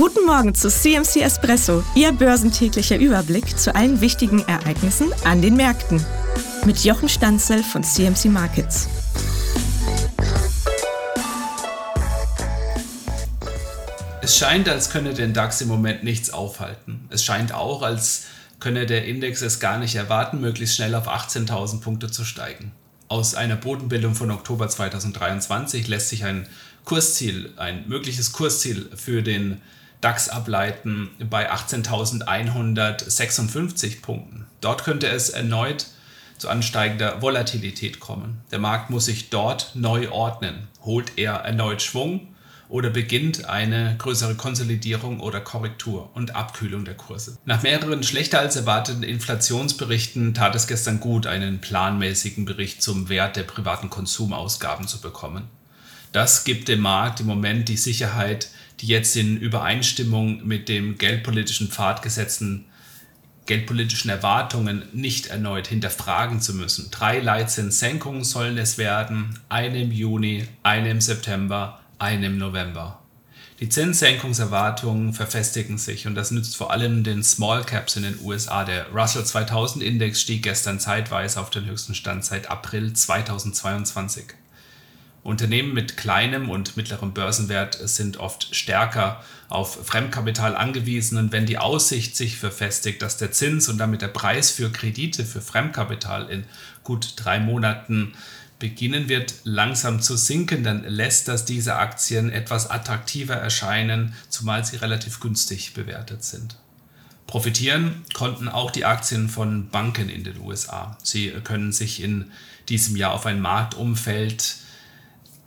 Guten Morgen zu CMC Espresso, Ihr börsentäglicher Überblick zu allen wichtigen Ereignissen an den Märkten. Mit Jochen Stanzel von CMC Markets. Es scheint, als könne den DAX im Moment nichts aufhalten. Es scheint auch, als könne der Index es gar nicht erwarten, möglichst schnell auf 18.000 Punkte zu steigen. Aus einer Bodenbildung von Oktober 2023 lässt sich ein Kursziel, ein mögliches Kursziel für den DAX ableiten bei 18.156 Punkten. Dort könnte es erneut zu ansteigender Volatilität kommen. Der Markt muss sich dort neu ordnen. Holt er erneut Schwung oder beginnt eine größere Konsolidierung oder Korrektur und Abkühlung der Kurse. Nach mehreren schlechter als erwarteten Inflationsberichten tat es gestern gut, einen planmäßigen Bericht zum Wert der privaten Konsumausgaben zu bekommen. Das gibt dem Markt im Moment die Sicherheit, die jetzt in Übereinstimmung mit dem geldpolitischen Pfad gesetzten geldpolitischen Erwartungen nicht erneut hinterfragen zu müssen. Drei Leitzinssenkungen sollen es werden, eine im Juni, eine im September, ein im November. Die Zinssenkungserwartungen verfestigen sich und das nützt vor allem den Small Caps in den USA. Der Russell 2000 Index stieg gestern zeitweise auf den höchsten Stand seit April 2022. Unternehmen mit kleinem und mittlerem Börsenwert sind oft stärker auf Fremdkapital angewiesen und wenn die Aussicht sich verfestigt, dass der Zins und damit der Preis für Kredite für Fremdkapital in gut drei Monaten beginnen wird langsam zu sinken, dann lässt das diese Aktien etwas attraktiver erscheinen, zumal sie relativ günstig bewertet sind. Profitieren konnten auch die Aktien von Banken in den USA. Sie können sich in diesem Jahr auf ein Marktumfeld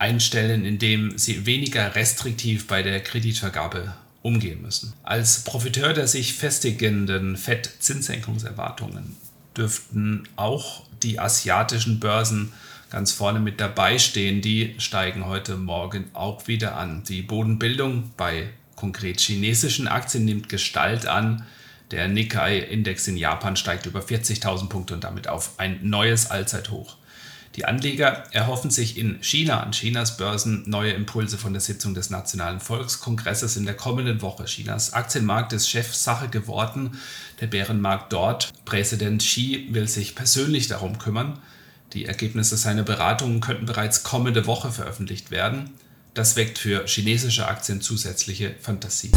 einstellen, in dem sie weniger restriktiv bei der Kreditvergabe umgehen müssen. Als Profiteur der sich festigenden FED-Zinssenkungserwartungen dürften auch die asiatischen Börsen ganz vorne mit dabei stehen, die steigen heute Morgen auch wieder an. Die Bodenbildung bei konkret chinesischen Aktien nimmt Gestalt an. Der Nikkei-Index in Japan steigt über 40.000 Punkte und damit auf ein neues Allzeithoch. Die Anleger erhoffen sich in China an Chinas Börsen neue Impulse von der Sitzung des Nationalen Volkskongresses in der kommenden Woche. Chinas Aktienmarkt ist Chefsache geworden, der Bärenmarkt dort. Präsident Xi will sich persönlich darum kümmern. Die Ergebnisse seiner Beratungen könnten bereits kommende Woche veröffentlicht werden. Das weckt für chinesische Aktien zusätzliche Fantasie.